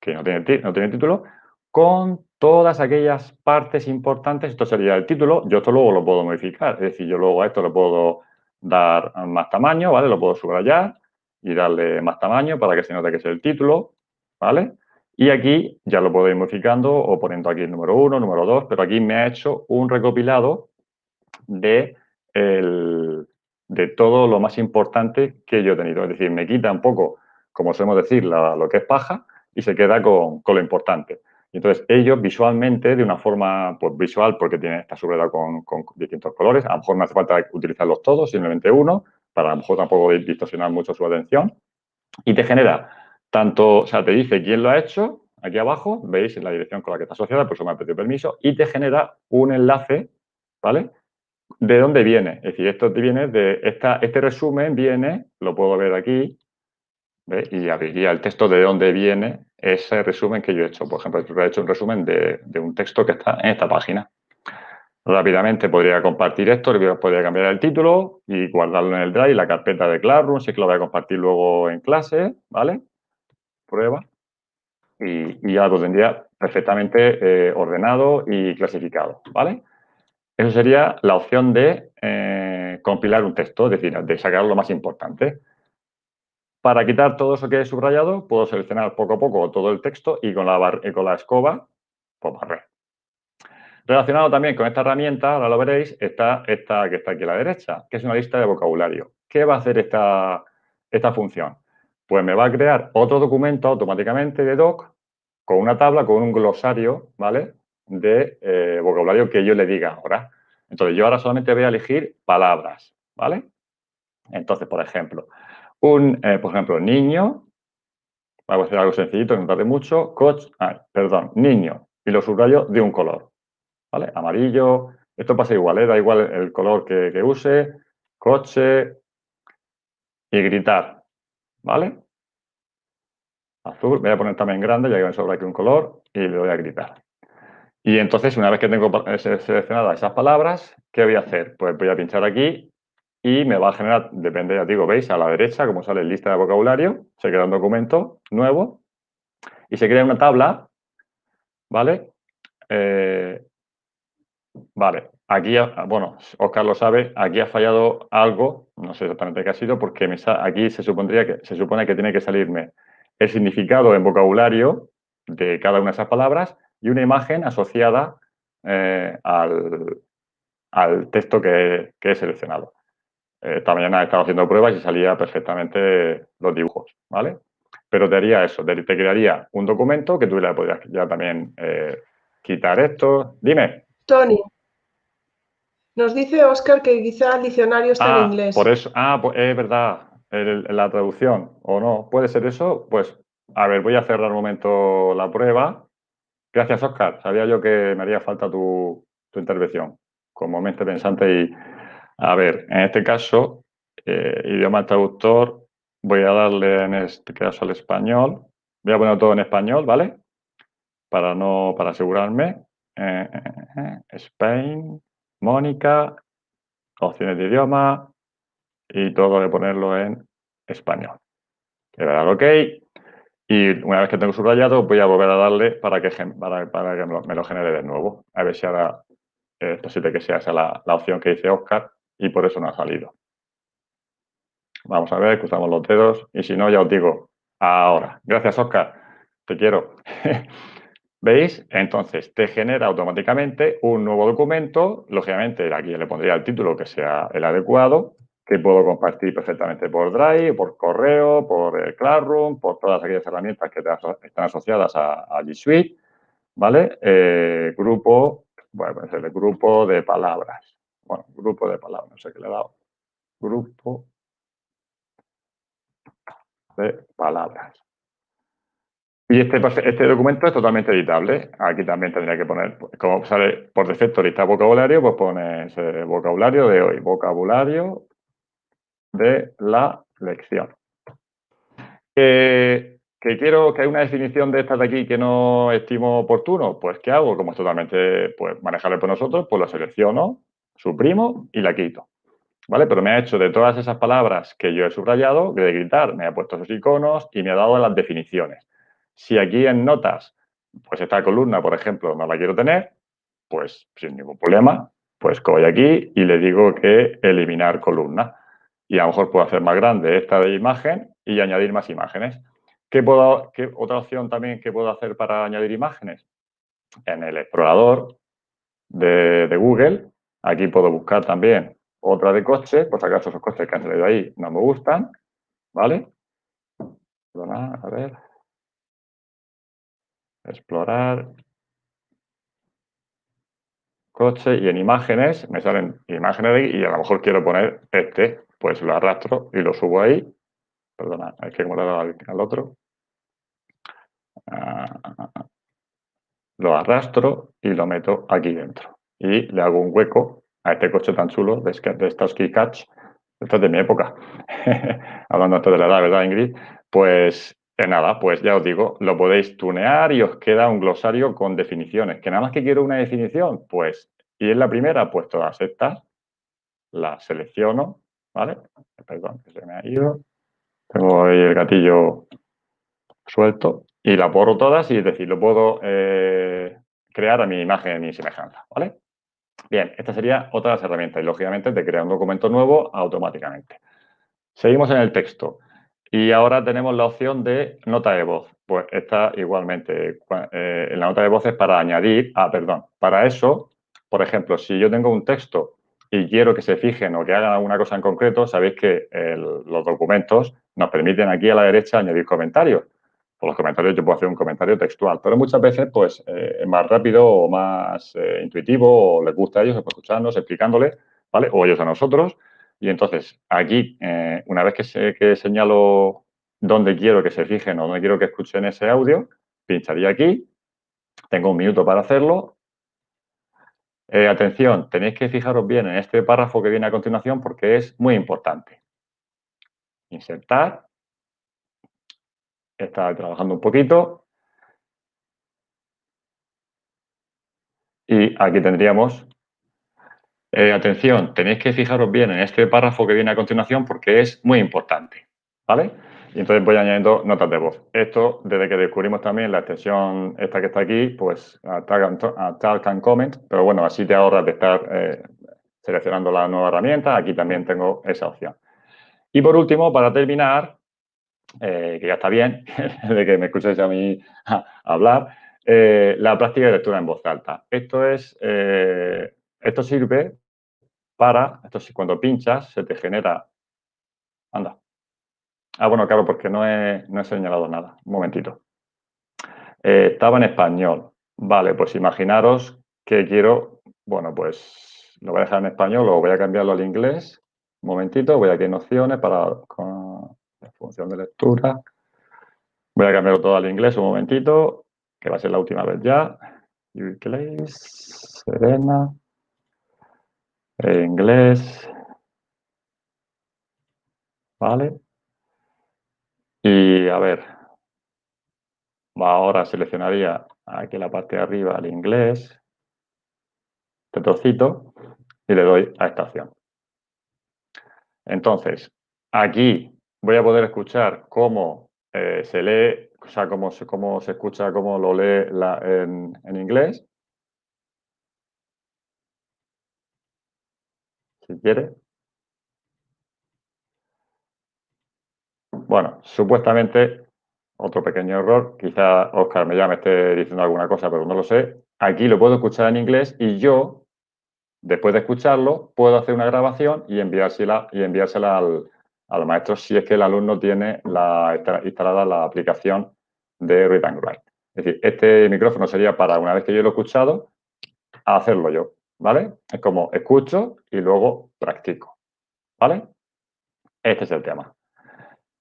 que no tiene, no tiene título, con todas aquellas partes importantes, esto sería el título, yo esto luego lo puedo modificar, es decir, yo luego a esto le puedo dar más tamaño, ¿vale? Lo puedo subrayar y darle más tamaño para que se note que es el título, ¿vale? Y aquí ya lo puedo ir modificando o poniendo aquí el número 1, número 2, pero aquí me ha hecho un recopilado de, de todo lo más importante que yo he tenido. Es decir, me quita un poco, como solemos decir, lo que es paja y se queda con, con lo importante. Y entonces ellos visualmente, de una forma pues, visual, porque tiene, está subrayado con, con, distintos colores, a lo mejor no hace falta utilizarlos todos, simplemente uno, para a lo mejor tampoco distorsionar mucho su atención, y te genera tanto, o sea, te dice quién lo ha hecho, aquí abajo, veis la dirección con la que está asociada, por eso me ha pedido permiso, y te genera un enlace, ¿vale? De dónde viene. Es decir, esto viene de, esta, este resumen viene, lo puedo ver aquí, y abriría el texto de dónde viene ese resumen que yo he hecho. Por ejemplo, he hecho un resumen de, un texto que está en esta página. Rápidamente podría compartir esto, podría cambiar el título y guardarlo en el Drive, la carpeta de Classroom, sí que lo voy a compartir luego en clase, ¿vale? Prueba. Y, ya lo tendría perfectamente eh, ordenado y clasificado, ¿vale? Eso sería la opción de eh, compilar un texto, es decir, de sacar lo más importante. Para quitar todo eso que he subrayado, puedo seleccionar poco a poco todo el texto y con la, con la escoba, pues barrer. Relacionado también con esta herramienta, ahora lo veréis, está esta que está aquí a la derecha, que es una lista de vocabulario. ¿Qué va a hacer esta, esta función? Pues me va a crear otro documento automáticamente de doc con una tabla, con un glosario, ¿vale? De eh, vocabulario que yo le diga ahora. Entonces, yo ahora solamente voy a elegir palabras, ¿vale? Entonces, por ejemplo, un, eh, por ejemplo, niño, vamos a hacer algo sencillito, no tarde mucho, coche, perdón, niño, y lo subrayo de un color, ¿vale? Amarillo, esto pasa igual, ¿eh? da igual el color que, use, coche y gritar, ¿vale? Azul, voy a poner también grande, ya que me sobra aquí un color, y le voy a gritar. Y entonces, una vez que tengo seleccionadas esas palabras, ¿qué voy a hacer? Pues voy a pinchar aquí y me va a generar, depende, ya digo, veis a la derecha como sale lista de vocabulario, se crea un documento nuevo y se crea una tabla, ¿vale? Eh, vale, aquí, bueno, Oscar lo sabe, aquí ha fallado algo, no sé exactamente qué ha sido, porque aquí se, supondría que, se supone que tiene que salirme el significado en vocabulario de cada una de esas palabras y una imagen asociada eh, al, texto que he seleccionado esta mañana he estado haciendo pruebas y salía perfectamente los dibujos, ¿vale? Pero te haría eso, te, crearía un documento que tú le podrías ya también eh, quitar esto. Dime. Tony, nos dice Oscar que quizá el diccionario está en ah, inglés. Por eso, ah, pues es verdad, la traducción, ¿o no? ¿Puede ser eso? Pues, a ver, voy a cerrar un momento la prueba. Gracias, Oscar. Sabía yo que me haría falta tu, tu intervención como mente pensante y a ver, en este caso, eh, idioma traductor, voy a darle en este caso al español. Voy a poner todo en español, ¿vale? Para no, para asegurarme. Eh, eh, Spain, Mónica, opciones de idioma y todo de ponerlo en español. Le voy OK y una vez que tengo subrayado voy a volver a darle para que, para, que me lo genere de nuevo. A ver si ahora es posible que sea esa la, la opción que dice Oscar y por eso no ha salido. Vamos a ver, cruzamos los dedos y si no, ya os digo, ahora. Gracias, Oscar. Te quiero. ¿Veis? Entonces, te genera automáticamente un nuevo documento. Lógicamente, aquí le pondría el título que sea el adecuado, que puedo compartir perfectamente por Drive, por correo, por Classroom, por todas aquellas herramientas que están asociadas a, G Suite. ¿Vale? Eh, grupo, bueno, ser el grupo de palabras. Bueno, grupo de palabras, no sé qué le he dado. Grupo de palabras. Y este, este documento es totalmente editable. Aquí también tendría que poner, como sale por defecto lista vocabulario, pues pones vocabulario de hoy, vocabulario de la lección. Que, quiero que hay una definición de estas de aquí que no estimo oportuno, pues ¿qué hago? Como es totalmente pues, manejable por nosotros, pues lo selecciono, suprimo y la quito. ¿vale? Pero me ha hecho de todas esas palabras que yo he subrayado, de gritar, me ha puesto esos iconos y me ha dado las definiciones. Si aquí en notas, pues esta columna, por ejemplo, no la quiero tener, pues sin ningún problema, pues voy aquí y le digo que eliminar columna. Y a lo mejor puedo hacer más grande esta de imagen y añadir más imágenes. ¿Qué, otra opción también que puedo hacer para añadir imágenes? En el explorador de, Google, aquí puedo buscar también otra de coches, por si acaso esos coches que han salido ahí no me gustan, ¿vale? a ver. Explorar. Coche y en imágenes me salen imágenes y a lo mejor quiero poner este, pues lo arrastro y lo subo ahí. Perdona, hay que acomodar al, al otro. Ah, lo arrastro y lo meto aquí dentro. Y le hago un hueco a este coche tan chulo de, de Starsky Catch, esto es de mi época, hablando antes de la edad, ¿verdad, Ingrid? Pues eh, nada, pues ya os digo, lo podéis tunear y os queda un glosario con definiciones. ¿Que nada más que quiero una definición? Pues, y en la primera, pues todas estas, las selecciono, ¿vale? Perdón, que se me ha ido. Tengo ahí el gatillo suelto y la borro todas y es decir, lo puedo eh, crear a mi imagen, a mi semejanza, ¿vale? Bien, esta sería otra de las herramientas y lógicamente te crea un documento nuevo automáticamente. Seguimos en el texto y ahora tenemos la opción de nota de voz. Pues esta igualmente, eh, la nota de voz es para añadir, ah, perdón, para eso, por ejemplo, si yo tengo un texto y quiero que se fijen o que hagan alguna cosa en concreto, sabéis que los documentos nos permiten aquí a la derecha añadir comentarios por los comentarios yo puedo hacer un comentario textual, pero muchas veces pues eh, es más rápido o más eh, intuitivo o les gusta a ellos escucharnos, explicándoles, ¿vale? O ellos a nosotros. Y entonces aquí, eh, una vez que señalo dónde quiero que se fijen o dónde quiero que escuchen ese audio, pincharía aquí, tengo un minuto para hacerlo. Atención, tenéis que fijaros bien en este párrafo que viene a continuación porque es muy importante. Insertar está trabajando un poquito. Y aquí tendríamos, eh, atención, tenéis que fijaros bien en este párrafo que viene a continuación porque es muy importante, ¿vale? Y entonces voy añadiendo notas de voz. Esto, desde que descubrimos también la extensión esta que está aquí, pues a tag and, comment, pero bueno, así te ahorras de estar eh, seleccionando la nueva herramienta. Aquí también tengo esa opción. Y por último, para terminar, eh, que ya está bien, de que me escuchéis a mí hablar, eh, la práctica de lectura en voz alta. Esto es, esto sirve para, esto es cuando pinchas se te genera, anda. Ah, bueno, claro, porque no he, no he señalado nada. Un momentito. estaba en español. Vale, pues imaginaros que quiero, bueno, pues lo voy a dejar en español o voy a cambiarlo al inglés. Un momentito, voy aquí en opciones para función de lectura. Voy a cambiarlo todo al inglés un momentito, que va a ser la última vez ya. Inglés, Serena, inglés, ¿vale? A ver, ahora seleccionaría aquí la parte de arriba el inglés, este trocito, y le doy a esta opción. Entonces, aquí voy a poder escuchar cómo eh, se lee, o sea, cómo cómo se escucha, cómo lo lee en, en inglés. Si quiere. Bueno, supuestamente, otro pequeño error, quizá Oscar me ya me esté diciendo alguna cosa, pero no lo sé. Aquí lo puedo escuchar en inglés y yo, después de escucharlo, puedo hacer una grabación y enviársela, y enviársela al, al maestro si es que el alumno tiene la, instalada la aplicación de Read and Write. Es decir, este micrófono sería para, una vez que yo lo he escuchado, hacerlo yo, ¿vale? Es como escucho y luego practico, ¿vale? Este es el tema.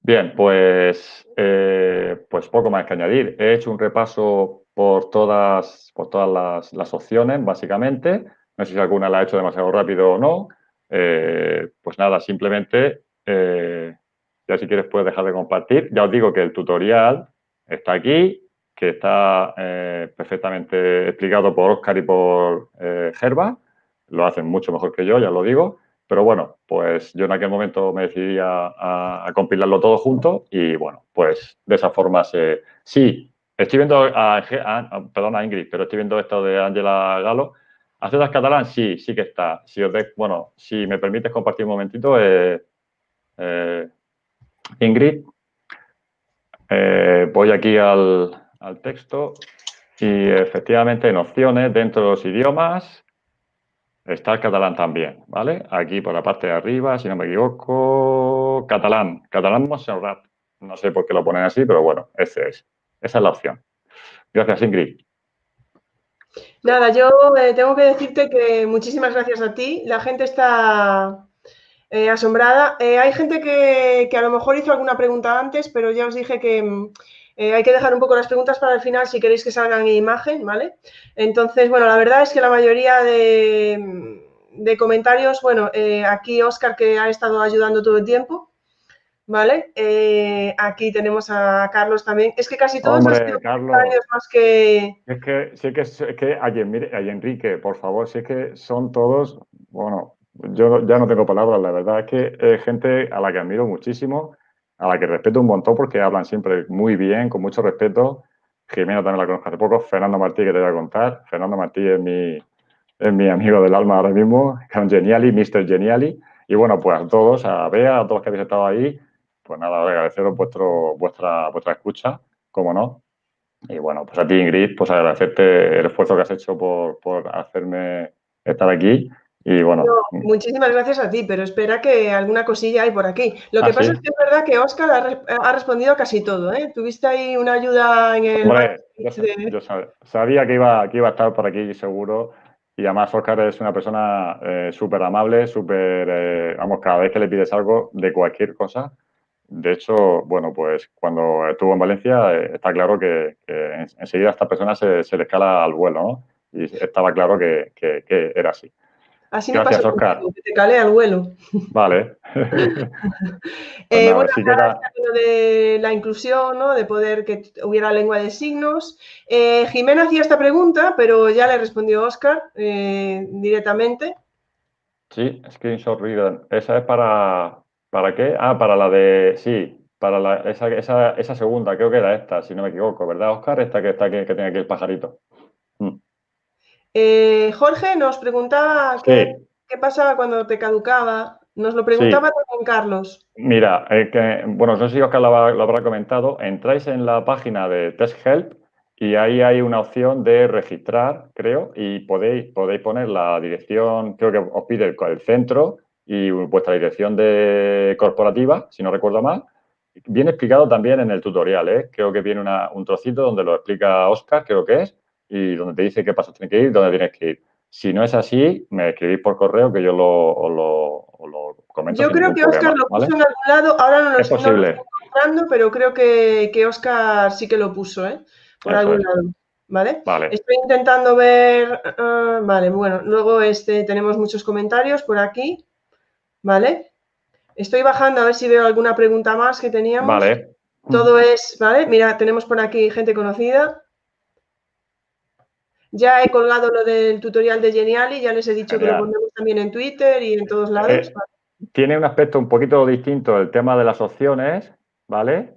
Bien, pues, eh, pues poco más que añadir. He hecho un repaso por todas, por todas las, opciones, básicamente. No sé si alguna la ha hecho demasiado rápido o no. Eh, pues nada, simplemente eh, ya si quieres puedes dejar de compartir. Ya os digo que el tutorial está aquí, que está eh, perfectamente explicado por Oscar y por Gerba. Lo hacen mucho mejor que yo, ya lo digo. Pero bueno, pues yo en aquel momento me decidí a, compilarlo todo junto y bueno, pues de esa forma se... Sí, estoy viendo a, Ingrid, pero estoy viendo esto de Ángela Galo. ¿Haces catalán? Sí, sí que está. Bueno, si me permites compartir un momentito, eh, eh, Ingrid. Eh, voy aquí al, texto y efectivamente en opciones dentro de los idiomas está el catalán también, ¿vale? Aquí por la parte de arriba, si no me equivoco, catalán, catalán Montserrat. No sé por qué lo ponen así, pero bueno, ese es. Esa es la opción. Gracias, Ingrid. Nada, yo eh, tengo que decirte que muchísimas gracias a ti. La gente está eh, asombrada. Eh, hay gente que, a lo mejor hizo alguna pregunta antes, pero ya os dije que mm, eh, hay que dejar un poco las preguntas para el final si queréis que salgan en imagen, ¿vale? Entonces, bueno, la verdad es que la mayoría de, comentarios, bueno, aquí Oscar que ha estado ayudando todo el tiempo, ¿vale? aquí tenemos a Carlos también. Es que casi todos los comentarios más que... Es que, sí que, es que hay, Enrique, por favor, sí que son todos, bueno, yo ya no tengo palabras, la verdad es que es gente a la que admiro muchísimo, a la que respeto un montón porque hablan siempre muy bien, con mucho respeto. Jimena también la conozco hace poco, Fernando Martí, que te voy a contar. Fernando Martí es mi, es mi amigo del alma ahora mismo, con Geniali, Mr. Geniali. Y bueno, pues a todos, a Bea, a todos los que habéis estado ahí, pues nada, agradeceros vuestro, vuestra, vuestra escucha, como no. Y bueno, pues a ti, Ingrid, pues agradecerte el esfuerzo que has hecho por, por hacerme estar aquí y bueno. muchísimas gracias a ti, pero espera que alguna cosilla hay por aquí. Lo que ¿Ah, pasa es que es verdad que Oscar ha, respondido a casi todo, ¿eh? Tuviste ahí una ayuda en el. yo, sabía que iba, que iba a estar por aquí seguro. Y además Oscar es una persona eh, súper amable, súper, eh, vamos, cada vez que le pides algo de cualquier cosa. De hecho, bueno, pues cuando estuvo en Valencia eh, está claro que, enseguida a esta persona se, se, le escala al vuelo, ¿no? Y estaba claro que, que era así. Así me pasa Oscar. que te calé al vuelo. Vale. eh, pues bueno, de la inclusión, ¿no? de poder que hubiera lengua de signos. Eh, Jimena hacía esta pregunta, pero ya le respondió Oscar eh, directamente. Sí, screenshot reader. Esa es para, ¿para qué? Ah, para la de, sí, para la, esa, esa, esa, segunda, creo que era esta, si no me equivoco, ¿verdad, Oscar? Esta que está aquí, que tiene aquí el pajarito. Eh, Jorge nos preguntaba qué, pasaba cuando te caducaba. Nos lo preguntaba también Carlos. Mira, que, bueno, no sé si Oscar lo, habrá comentado. Entráis en la página de Test Help y ahí hay una opción de registrar, creo, y podéis, podéis poner la dirección, creo que os pide el, centro y vuestra dirección de corporativa, si no recuerdo mal. Viene explicado también en el tutorial, ¿eh? creo que viene un trocito donde lo explica Oscar, creo que es, y donde te dice qué pasos tienes que ir, dónde tienes que ir. Si no es así, me escribís por correo que yo lo, lo, lo comento. Yo creo que Oscar lo puso en algún lado, ahora no lo, estoy encontrando, pero creo que, que, Oscar sí que lo puso, ¿eh? Por algún lado. ¿Vale? ¿vale? Estoy intentando ver. Ah, vale, bueno, luego este, tenemos muchos comentarios por aquí. ¿Vale? Estoy bajando a ver si veo alguna pregunta más que teníamos. Vale. Todo es, ¿vale? Mira, tenemos por aquí gente conocida. Ya he colgado lo del tutorial de Geniali, ya les he dicho que lo ponemos también en Twitter y en todos lados. Eh, tiene un aspecto un poquito distinto el tema de las opciones, ¿vale?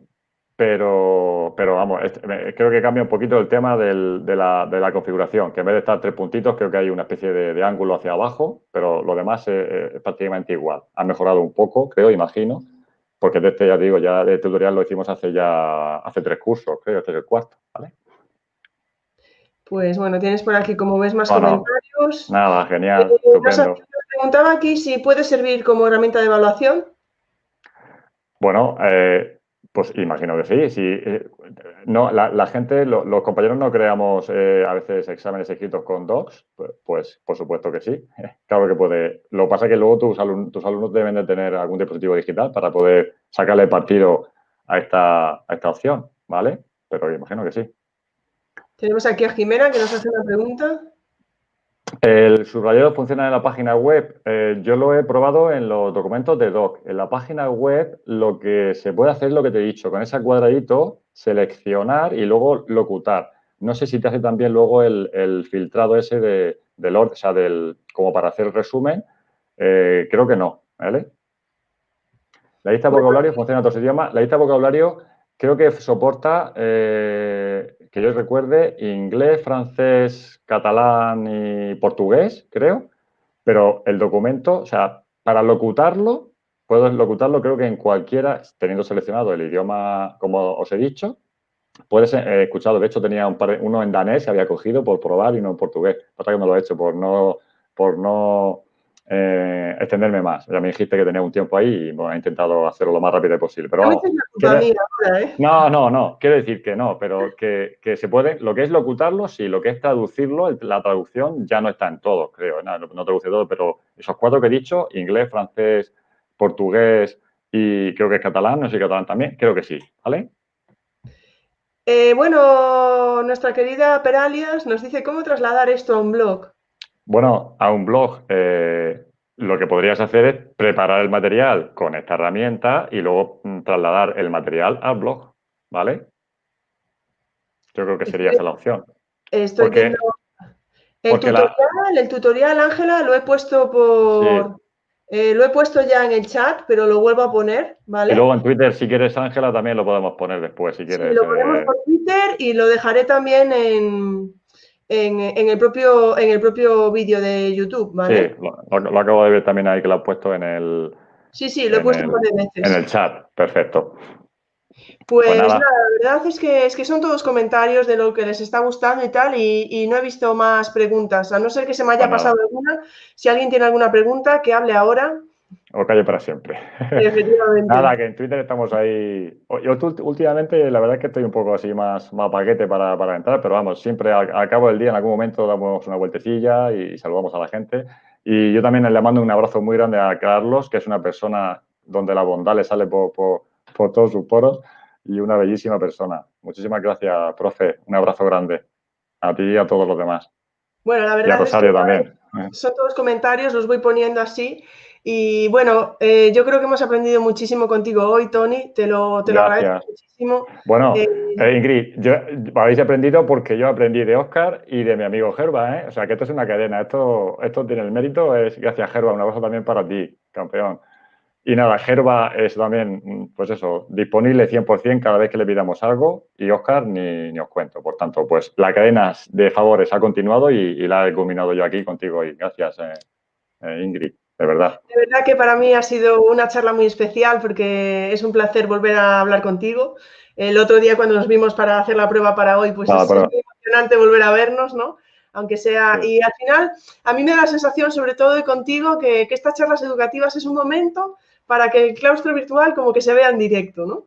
Pero, pero vamos, creo que cambia un poquito el tema de, la, configuración, que en vez de estar tres puntitos, creo que hay una especie de, ángulo hacia abajo, pero lo demás es, prácticamente igual. Ha mejorado un poco, creo, imagino, porque de este, ya digo, ya de tutorial lo hicimos hace ya, hace tres cursos, creo, este es el cuarto, ¿vale? Pues bueno, tienes por aquí, como ves, más comentarios. Nada, genial, eh, estupendo. preguntaba aquí si puede servir como herramienta de evaluación. Bueno, eh, pues imagino que sí. sí eh, no, la, gente, los compañeros no creamos a veces exámenes escritos con docs, pues, pues, por supuesto que sí. Claro que puede. Lo que pasa es que luego tus, tus alumnos deben de tener algún dispositivo digital para poder sacarle partido a esta, a esta opción, ¿vale? Pero imagino que sí. Tenemos aquí a Jimena que nos hace una pregunta. El subrayado funciona en la página web. Eh, yo lo he probado en los documentos de doc. En la página web lo que se puede hacer es lo que te he dicho, con ese cuadradito, seleccionar y luego locutar. No sé si te hace también luego el, filtrado ese de, del o sea, del, como para hacer resumen. Eh, creo que no, ¿vale? La lista de vocabulario funciona en otros idiomas. La lista de vocabulario creo que soporta eh, que yo recuerde, inglés, francés, catalán y portugués, creo, pero el documento, o sea, para locutarlo, puedo locutarlo creo que en cualquiera, teniendo seleccionado el idioma, como os he dicho, puedes, he escuchado, de hecho tenía un par, uno en danés que había cogido por probar y no en portugués, pasa que no lo he hecho por no, por no eh, extenderme más. Ya me dijiste que tenía un tiempo ahí y bueno, he intentado hacerlo lo más rápido posible. Pero ¿eh? No, no, no. Quiero decir que no, pero que, se puede. Lo que es locutarlo, sí. Lo que es traducirlo, la traducción ya no está en todo, creo. No, no traduce todo, pero esos cuatro que he dicho, inglés, francés, portugués y creo que es catalán, no sé si catalán también, creo que sí, ¿vale? Eh, bueno, nuestra querida Peralias nos dice cómo trasladar esto a un blog. Bueno, a un blog eh, lo que podrías hacer es preparar el material con esta herramienta y luego mm, trasladar el material al blog, ¿vale? Yo creo que sería esa la opción. Estoy viendo el tutorial, el tutorial, Ángela, lo he puesto por... Eh, lo he puesto ya en el chat, pero lo vuelvo a poner, ¿vale? Y luego en Twitter, si quieres, Ángela, también lo podemos poner después, si quieres. Sí, lo ponemos eh. por Twitter y lo dejaré también en, en, el propio, en el propio vídeo de YouTube, ¿vale? Sí, lo, acabo de ver también ahí que lo has puesto en el... Sí, sí, lo he puesto por veces. En el chat, perfecto. Pues, pues nada. la verdad es que, es que son todos comentarios de lo que les está gustando y tal, y, no he visto más preguntas, a no ser que se me haya pues pasado alguna. Si alguien tiene alguna pregunta, que hable ahora. O calle para siempre. Nada, que en Twitter estamos ahí. Yo últimamente, la verdad es que estoy un poco así más, más paquete para, para entrar, pero vamos, siempre al, cabo del día, en algún momento, damos una vueltecilla y saludamos a la gente. Y yo también le mando un abrazo muy grande a Carlos, que es una persona donde la bondad le sale por, por, todos sus poros y una bellísima persona. Muchísimas gracias, profe. Un abrazo grande a ti y a todos los demás. Bueno, la verdad. Y a Rosario también. Son todos comentarios, los voy poniendo así. Y bueno, eh, yo creo que hemos aprendido muchísimo contigo hoy, Tony. Te lo, te lo agradezco muchísimo. Bueno, eh, eh, Ingrid, yo, habéis aprendido porque yo aprendí de Oscar y de mi amigo Gerba. O sea, que esto es una cadena. Esto, esto tiene el mérito, es gracias Gerba. Un abrazo también para ti, campeón. Y nada, Gerba es también, pues eso, disponible 100% cada vez que le pidamos algo y Oscar ni, ni os cuento. Por tanto, pues la cadena de favores ha continuado y, y la he culminado yo aquí contigo hoy. Gracias, Ingrid de verdad. De verdad que para mí ha sido una charla muy especial porque es un placer volver a hablar contigo. El otro día cuando nos vimos para hacer la prueba para hoy, pues es muy emocionante volver a vernos, ¿no? Aunque sea, y al final a mí me da la sensación, sobre todo de contigo, que, estas charlas educativas es un momento para que el claustro virtual como que se vea en directo, ¿no?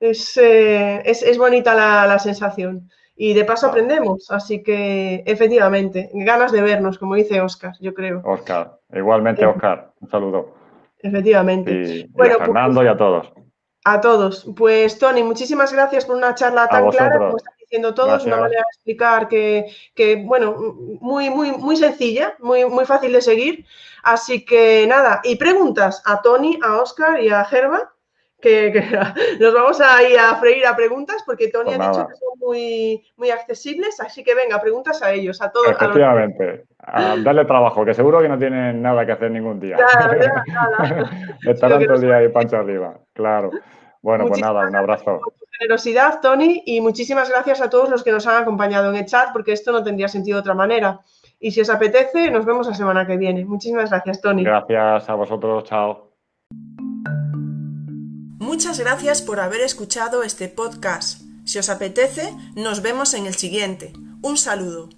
Es, eh, bonita la sensación y de paso aprendemos. Así que, efectivamente, ganas de vernos, como dice Oscar, yo creo. Oscar, igualmente, Oscar, un saludo. Efectivamente. Y, bueno, a pues, Fernando y a todos. A todos. Pues, Tony, muchísimas gracias por una charla tan clara, como están diciendo todos, una manera de explicar que, que, bueno, muy, muy, muy sencilla, muy, muy fácil de seguir. Así que, nada, y preguntas a Tony, a Oscar y a Gerba que, nos vamos a ir a freír a preguntas porque Tony pues ha dicho que son muy, muy accesibles, así que venga, preguntas a ellos, a todos. Efectivamente, a darle trabajo, que seguro que no tienen nada que hacer ningún día. Nada, nada. Estarán todo el día ahí pancho arriba, claro. Bueno, pues nada, un abrazo. Por tu generosidad, Tony, y muchísimas gracias a todos los que nos han acompañado en el chat, porque esto no tendría sentido de otra manera. Y si os apetece, nos vemos la semana que viene. Muchísimas gracias, Tony. Gracias a vosotros, chao. Muchas gracias por haber escuchado este podcast. Si os apetece, nos vemos en el siguiente. Un saludo.